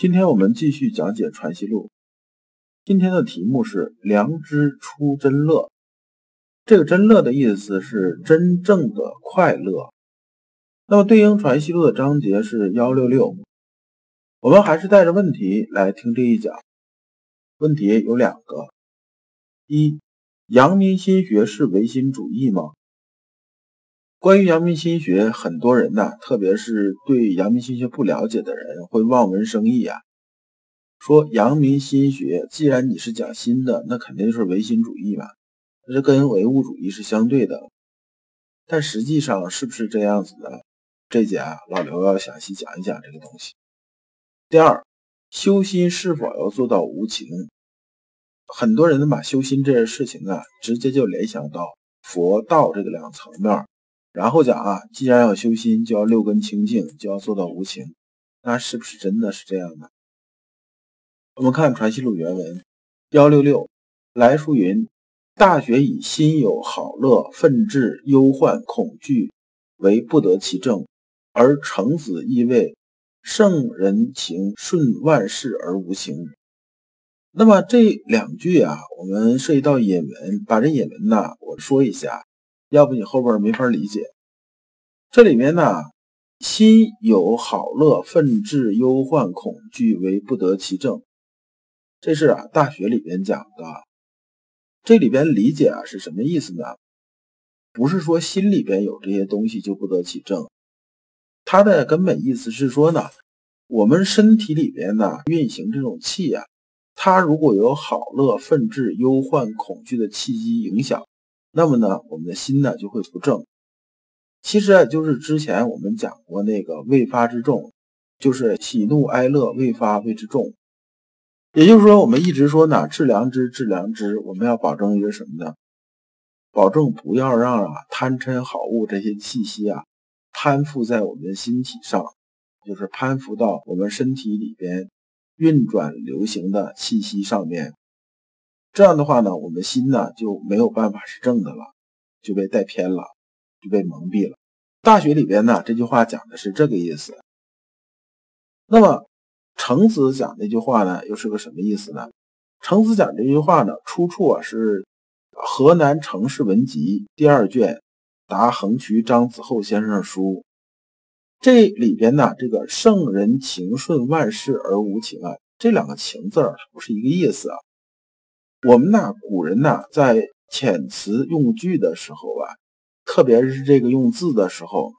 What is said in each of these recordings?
今天我们继续讲解《传习录》。今天的题目是“良知出真乐”。这个“真乐”的意思是真正的快乐。那么对应《传习录》的章节是幺六六。我们还是带着问题来听这一讲。问题有两个：一。阳明心学是唯心主义吗？关于阳明心学，很多人呢，特别是对阳明心学不了解的人，会望文生义啊，说阳明心学既然你是讲心的，那肯定是唯心主义嘛，这跟唯物主义是相对的。但实际上是不是这样子的？这节啊，老刘要详细讲一讲这个东西。第二，修心是否要做到无情？很多人把修心这件事情啊，直接就联想到佛道这个两层面，然后讲啊，既然要修心，就要六根清净，就要做到无情，那是不是真的是这样的？我们看《传习录》原文幺六六来书云：“大学以心有好乐、愤志、忧患、恐惧为不得其正，而成子亦谓圣人情顺万事而无情。”那么这两句啊，我们涉及到引文，把这引文呢，我说一下，要不你后边没法理解。这里面呢，心有好乐、愤志、忧患、恐惧为不得其正，这是啊《大学》里边讲的。这里边理解啊是什么意思呢？不是说心里边有这些东西就不得其正，它的根本意思是说呢，我们身体里边呢运行这种气啊。它如果有好乐、愤志、忧患、恐惧的气机影响，那么呢，我们的心呢就会不正。其实啊，就是之前我们讲过那个未发之重，就是喜怒哀乐未发谓之重。也就是说，我们一直说呢，治良知，治良知，我们要保证一个什么呢？保证不要让啊贪嗔好恶这些气息啊攀附在我们的心体上，就是攀附到我们身体里边。运转流行的气息上面，这样的话呢，我们心呢就没有办法是正的了，就被带偏了，就被蒙蔽了。大学里边呢，这句话讲的是这个意思。那么程子讲这句话呢，又是个什么意思呢？程子讲这句话呢，出处啊是《河南城市文集》第二卷答横渠张子厚先生书。这里边呢，这个圣人情顺万事而无情啊，这两个情字儿不是一个意思啊。我们呢，古人呢，在遣词用句的时候啊，特别是这个用字的时候，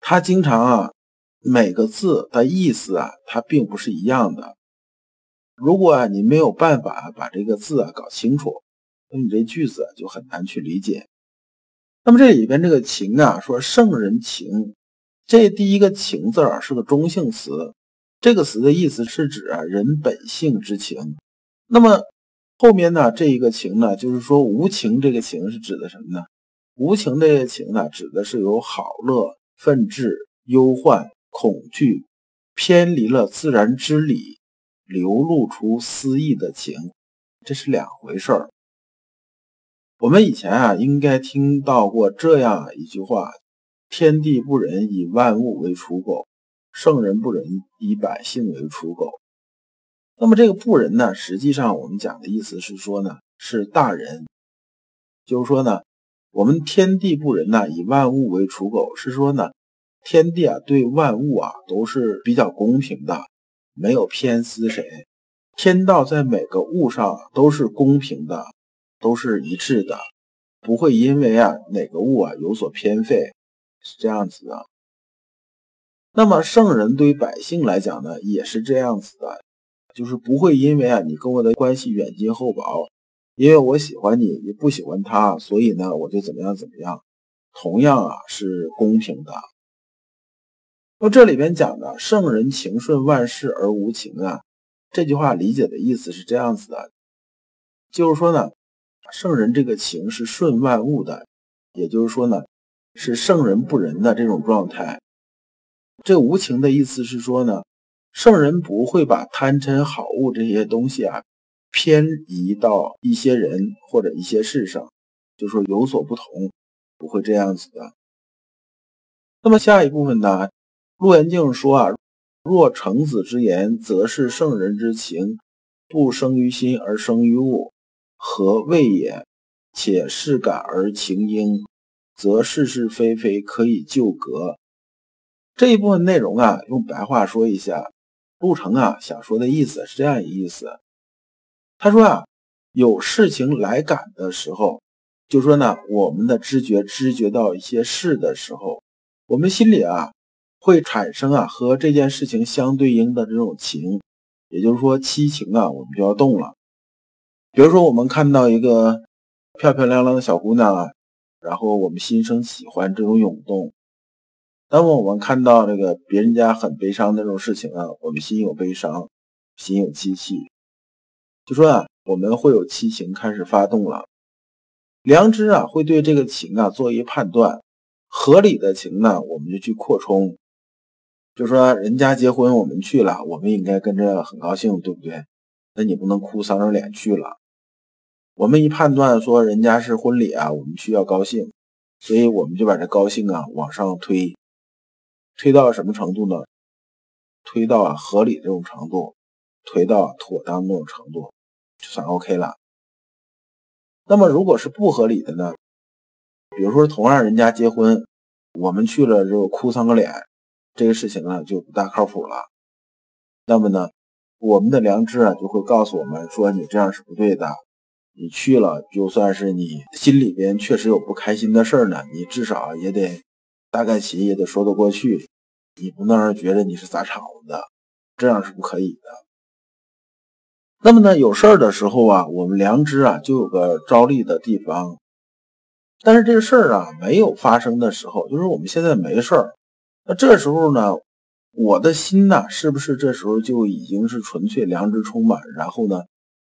他经常啊，每个字的意思啊，它并不是一样的。如果啊，你没有办法把这个字啊搞清楚，那你这句子就很难去理解。那么这里边这个情啊，说圣人情。这第一个情字啊是个中性词，这个词的意思是指啊人本性之情。那么后面呢这一个情呢，就是说无情这个情是指的什么呢？无情这个情呢，指的是有好乐、愤志、忧患、恐惧，偏离了自然之理，流露出私意的情，这是两回事儿。我们以前啊应该听到过这样一句话。天地不仁，以万物为刍狗；圣人不仁，以百姓为刍狗。那么这个不仁呢，实际上我们讲的意思是说呢，是大人，就是说呢，我们天地不仁呢，以万物为刍狗，是说呢，天地啊对万物啊都是比较公平的，没有偏私谁，天道在每个物上都是公平的，都是一致的，不会因为啊哪个物啊有所偏废。是这样子的，那么圣人对于百姓来讲呢，也是这样子的，就是不会因为啊你跟我的关系远近厚薄，因为我喜欢你，你不喜欢他，所以呢我就怎么样怎么样，同样啊是公平的。那这里边讲的“圣人情顺万事而无情”啊，这句话理解的意思是这样子的，就是说呢，圣人这个情是顺万物的，也就是说呢，是圣人不仁的这种状态。这无情的意思是说呢，圣人不会把贪嗔好恶这些东西啊偏移到一些人或者一些事上，就说有所不同，不会这样子的。那么下一部分呢？陆延静说啊，若程子之言，则是圣人之情，不生于心而生于物，何谓也？且事感而情应，则是是非非可以就格。这一部分内容啊，用白话说一下，陆程啊想说的意思是这样一个意思。他说啊，有事情来感的时候，就说呢，我们的知觉知觉到一些事的时候。我们心里啊，会产生啊和这件事情相对应的这种情，也就是说七情啊，我们就要动了。比如说，我们看到一个漂漂亮亮的小姑娘啊，然后我们心生喜欢，这种涌动。那么我们看到这个别人家很悲伤的这种事情啊，我们心有悲伤，心有戚戚，就说啊，我们会有七情开始发动了。良知啊，会对这个情啊做一判断。合理的情呢，我们就去扩充，就说人家结婚我们去了，我们应该跟着很高兴，对不对？那你不能哭丧着脸去了。我们一判断说人家是婚礼啊，我们需要高兴，所以我们就把这高兴啊往上推，推到什么程度呢？推到合理这种程度，推到妥当那种程度，就算 OK 了。那么如果是不合理的呢？比如说，同样人家结婚，我们去了之后哭丧个脸，这个事情呢就不大靠谱了。那么呢，我们的良知啊就会告诉我们说，你这样是不对的。你去了，就算是你心里边确实有不开心的事儿呢，你至少也得大概齐也得说得过去。你不能让人觉得你是砸场子的，这样是不可以的。那么呢，有事儿的时候啊，我们良知啊就有个着力的地方。但是这个事儿啊，没有发生的时候，就是我们现在没事儿。那这时候呢，我的心呢，是不是这时候就已经是纯粹良知充满？然后呢，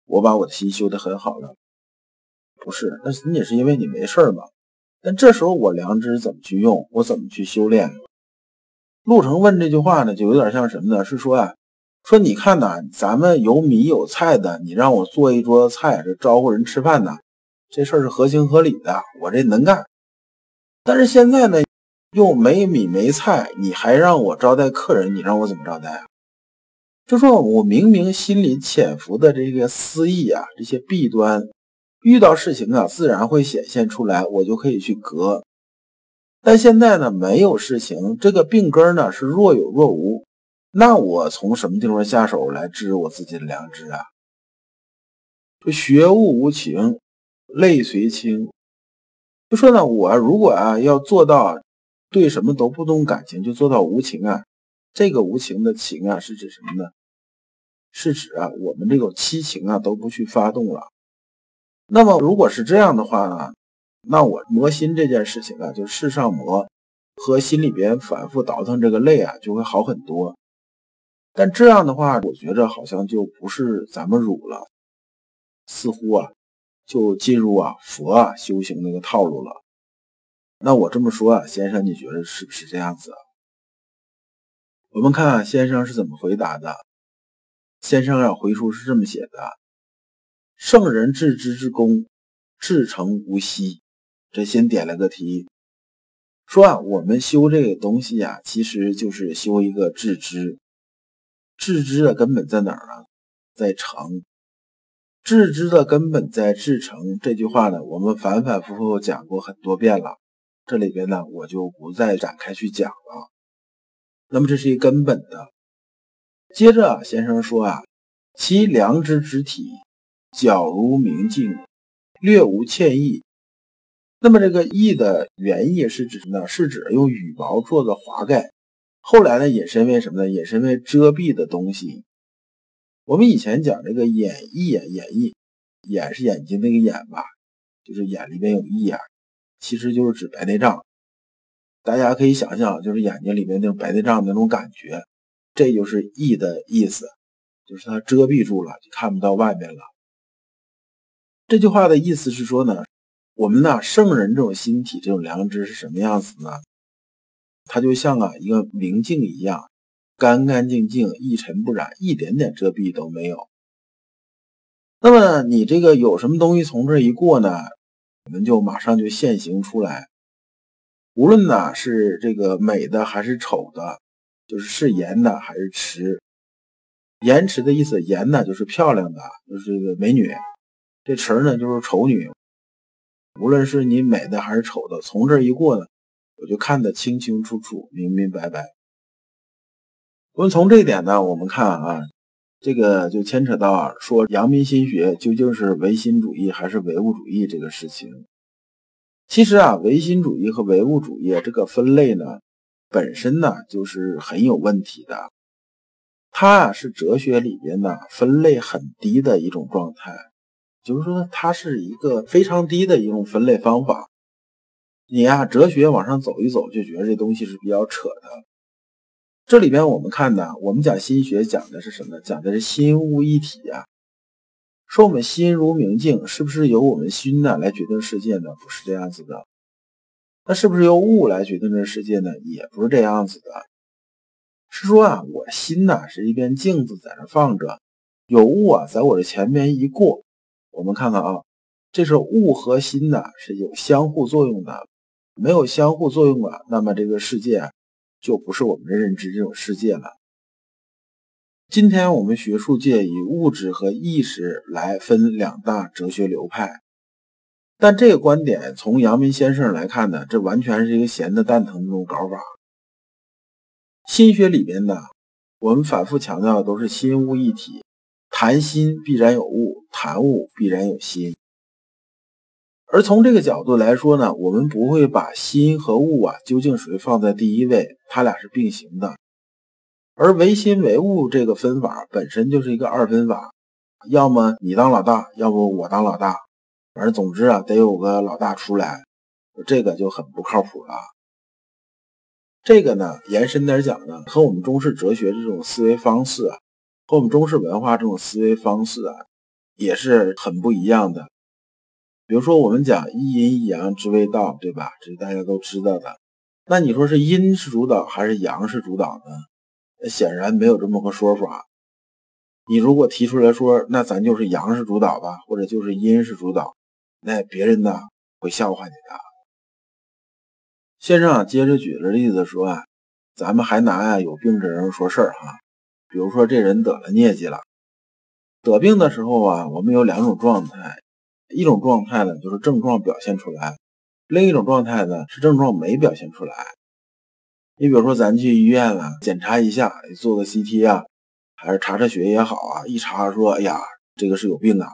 我把我的心修得很好了？不是，那仅仅是因为你没事儿嘛。但这时候我良知怎么去用？我怎么去修炼？陆程问这句话呢，就有点像什么呢？是说啊，说你看呐，咱们有米有菜的，你让我做一桌子菜，这招呼人吃饭呢？这事儿是合情合理的，我这能干。但是现在呢，又没米没菜，你还让我招待客人，你让我怎么招待啊？就说我明明心里潜伏的这个私意啊，这些弊端，遇到事情啊，自然会显现出来，我就可以去隔。但现在呢，没有事情，这个病根呢是若有若无，那我从什么地方下手来治我自己的良知啊？就学物无情。泪随清，就说呢，我如果啊要做到对什么都不动感情，就做到无情啊。这个无情的情啊，是指什么呢？是指啊，我们这种七情啊都不去发动了。那么如果是这样的话呢，那我磨心这件事情啊，就世上磨和心里边反复倒腾这个泪啊，就会好很多。但这样的话，我觉着好像就不是咱们儒了，似乎啊。就进入啊佛啊修行那个套路了。那我这么说啊，先生，你觉得是不是这样子？我们看先生是怎么回答的。先生啊回书是这么写的：圣人至知之功，至诚无息。这先点了个题，说啊，我们修这个东西呀，其实就是修一个致知。致知的根本在哪儿啊？在诚。致知的根本在至诚这句话呢，我们反反复复讲过很多遍了，这里边呢我就不再展开去讲了。那么这是一根本的。接着啊先生说啊，其良知之体，皎如明镜，略无歉意。那么这个意的原意是指什么呢？是指用羽毛做的华盖，后来呢引申为什么呢？引申为遮蔽的东西。我们以前讲这个眼翳眼，眼翳眼是眼睛那个眼吧，就是眼里面有翳啊，其实就是指白内障。大家可以想象，就是眼睛里面那种白内障那种感觉，这就是翳的意思，就是它遮蔽住了，就看不到外面了。这句话的意思是说呢，我们呢圣人这种心体这种良知是什么样子呢？它就像啊一个明镜一样，干干净净，一尘不染，一点点遮蔽都没有。那么你这个有什么东西从这一过呢，我们就马上就现形出来。无论呢是这个美的还是丑的，就是是颜的还是池。颜池的意思，颜呢就是漂亮的，就是这个美女；这词儿呢就是丑女。无论是你美的还是丑的，从这一过呢，我就看得清清楚楚、明明白白。我们从这一点呢，我们看啊，这个就牵扯到啊，说阳明心学究竟是唯心主义还是唯物主义这个事情。其实啊，唯心主义和唯物主义这个分类呢，本身呢就是很有问题的。它啊是哲学里边呢分类很低的一种状态，就是说它是一个非常低的一种分类方法。你呀，哲学往上走一走，就觉得这东西是比较扯的。这里边我们看呢，我们讲心学讲的是什么？讲的是心物一体啊。说我们心如明镜，是不是由我们心呢来决定世界呢？不是这样子的。那是不是由物来决定这世界呢？也不是这样子的。是说啊，我心呢是一面镜子在那放着，有物啊在我的前面一过，我们看看啊，这是物和心呢是有相互作用的。没有相互作用了，那么这个世界就不是我们的认知这种世界了。今天我们学术界以物质和意识来分两大哲学流派，但这个观点从阳明先生来看呢，这完全是一个闲的蛋疼那种搞法。心学里边呢，我们反复强调的都是心物一体，谈心必然有物，谈物必然有心。而从这个角度来说呢，我们不会把心和物啊究竟谁放在第一位，它俩是并行的。而唯心唯物这个分法本身就是一个二分法，要么你当老大，要不我当老大，反正总之啊，得有个老大出来，这个就很不靠谱了。这个呢，延伸点讲呢，和我们中式哲学这种思维方式啊，和我们中式文化这种思维方式啊，也是很不一样的。比如说，我们讲一阴一阳之谓道，对吧？这是大家都知道的。那你说是阴是主导还是阳是主导呢？显然没有这么个说法。你如果提出来说，那咱就是阳是主导吧，或者就是阴是主导，那别人呢会笑话你的。先生啊，接着举个例子说啊，咱们还拿呀有病的人说事儿哈。比如说这人得了疟疾了，得病的时候啊，我们有两种状态，一种状态呢就是症状表现出来，另一种状态呢是症状没表现出来。你比如说，咱去医院了，检查一下，做个 CT 啊，还是查查血也好啊，一查说，哎呀，这个是有病啊。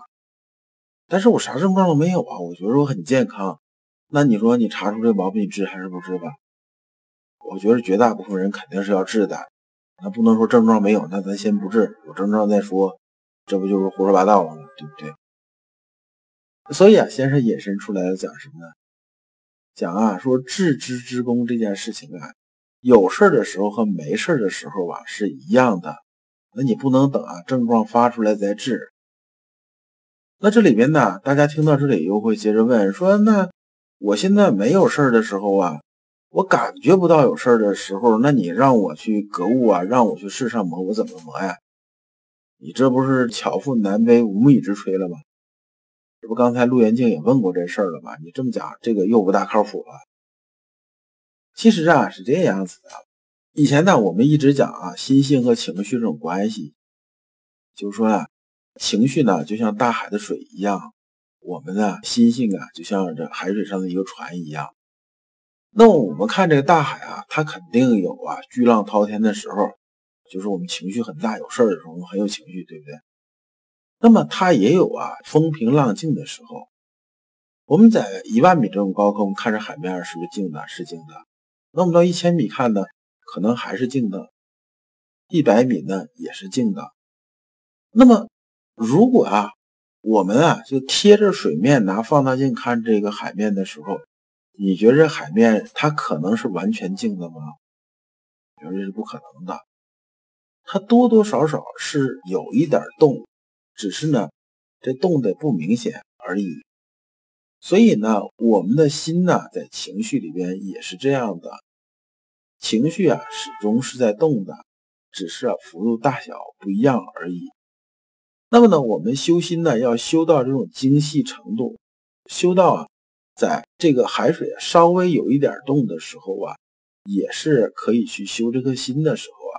但是我啥症状都没有啊，我觉得我很健康。那你说你查出这毛病，治还是不治吧？我觉得绝大部分人肯定是要治的。那不能说症状没有，那咱先不治，有症状再说，这不就是胡说八道了吗？对不对？所以啊，先生引申出来的讲什么呢？讲啊，说治之之功这件事情啊。有事的时候和没事的时候啊是一样的，那你不能等啊症状发出来再治。那这里边呢，大家听到这里又会接着问说：那我现在没有事的时候啊，我感觉不到有事儿的时候，那你让我去格物啊，让我去世上磨，我怎么磨呀？你这不是巧妇难为无米之炊了吗？这不刚才陆元静也问过这事儿了吗？你这么讲，这个又不大靠谱了。其实啊是这样子的，以前呢我们一直讲啊心性和情绪这种关系，就是说啊情绪呢就像大海的水一样，我们呢心性啊就像这海水上的一个船一样。那我们看这个大海啊，它肯定有啊巨浪滔天的时候，就是我们情绪很大有事儿的时候，我们很有情绪，对不对？那么它也有啊风平浪静的时候。我们在一万米这种高空看着海面是不是静的？是静的。那我们到一千米看呢，可能还是静的；一百米呢也是静的。那么，如果啊，我们啊就贴着水面拿放大镜看这个海面的时候，你觉着海面它可能是完全静的吗？绝对是不可能的，它多多少少是有一点动，只是呢，这动的不明显而已。所以呢，我们的心呢，在情绪里边也是这样的，情绪啊，始终是在动的，只是啊，幅度大小不一样而已。那么呢，我们修心呢，要修到这种精细程度，修到啊，在这个海水稍微有一点动的时候啊。也是可以去修这颗心的时候啊，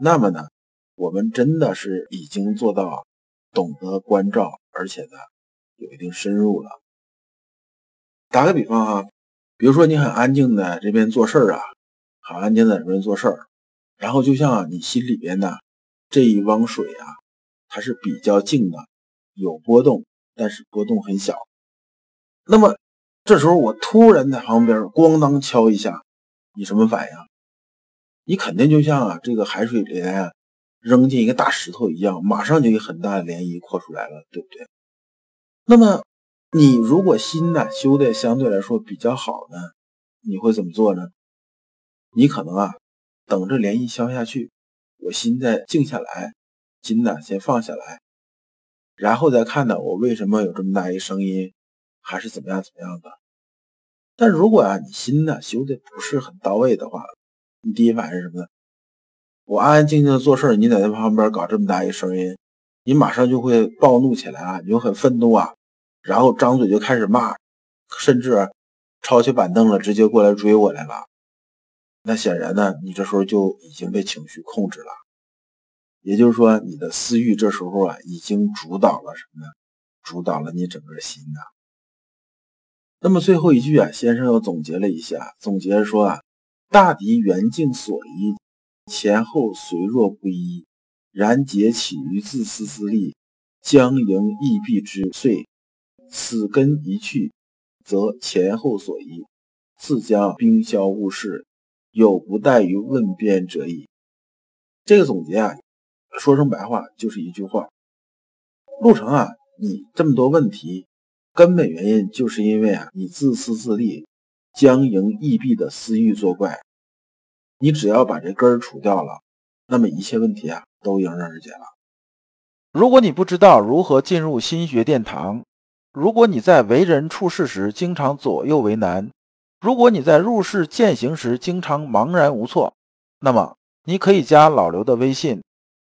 那么呢，我们真的是已经做到懂得关照，而且呢，有一定深入了。打个比方哈，比如说你很安静的这边做事儿啊，很安静的这边做事儿，然后就像你心里边呢这一汪水啊，它是比较静的，有波动，但是波动很小。那么这时候我突然在旁边咣当敲一下。你什么反应？你肯定就像啊，这个海水里啊扔进一个大石头一样，马上就有很大的涟漪扩出来了，对不对？那么你如果心呢修的相对来说比较好呢，你会怎么做呢？你可能啊等着涟漪消下去，我心再静下来，心呢先放下来，然后再看呢我为什么有这么大一声音，还是怎么样怎么样的。但如果啊，你心呢修的不是很到位的话，你第一反应是什么呢？我安安静静的做事你在那旁边搞这么大一声音，你马上就会暴怒起来啊，你就很愤怒啊，然后张嘴就开始骂，甚至抄起板凳了，直接过来追我来了。那显然呢，你这时候就已经被情绪控制了，也就是说，你的私欲这时候啊，已经主导了什么呢？主导了你整个心呐。那么最后一句啊，先生又总结了一下，总结说啊，大敌圆境所依，前后虽若不一，然结起于自私自利，将迎亦必之遂。此根一去，则前后所依，自将冰消物事，有不待于问辩者矣。这个总结啊，说成白话就是一句话：陆程啊，你这么多问题。根本原因就是因为啊，你自私自利、将赢易弊的私欲作怪。你只要把这根儿除掉了，那么一切问题啊都迎刃而解了。如果你不知道如何进入心学殿堂，如果你在为人处事时经常左右为难，如果你在入世践行时经常茫然无措，那么你可以加老刘的微信。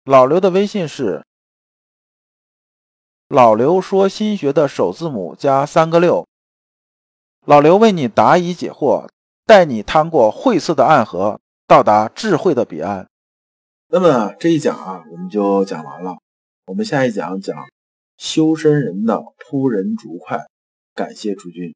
老刘的微信是。老刘说：“心学的首字母加三个六。”老刘为你答疑解惑，带你趟过晦涩的暗河，到达智慧的彼岸。那么这一讲啊，我们就讲完了。我们下一讲讲修身人的扑人竹快。感谢诸君。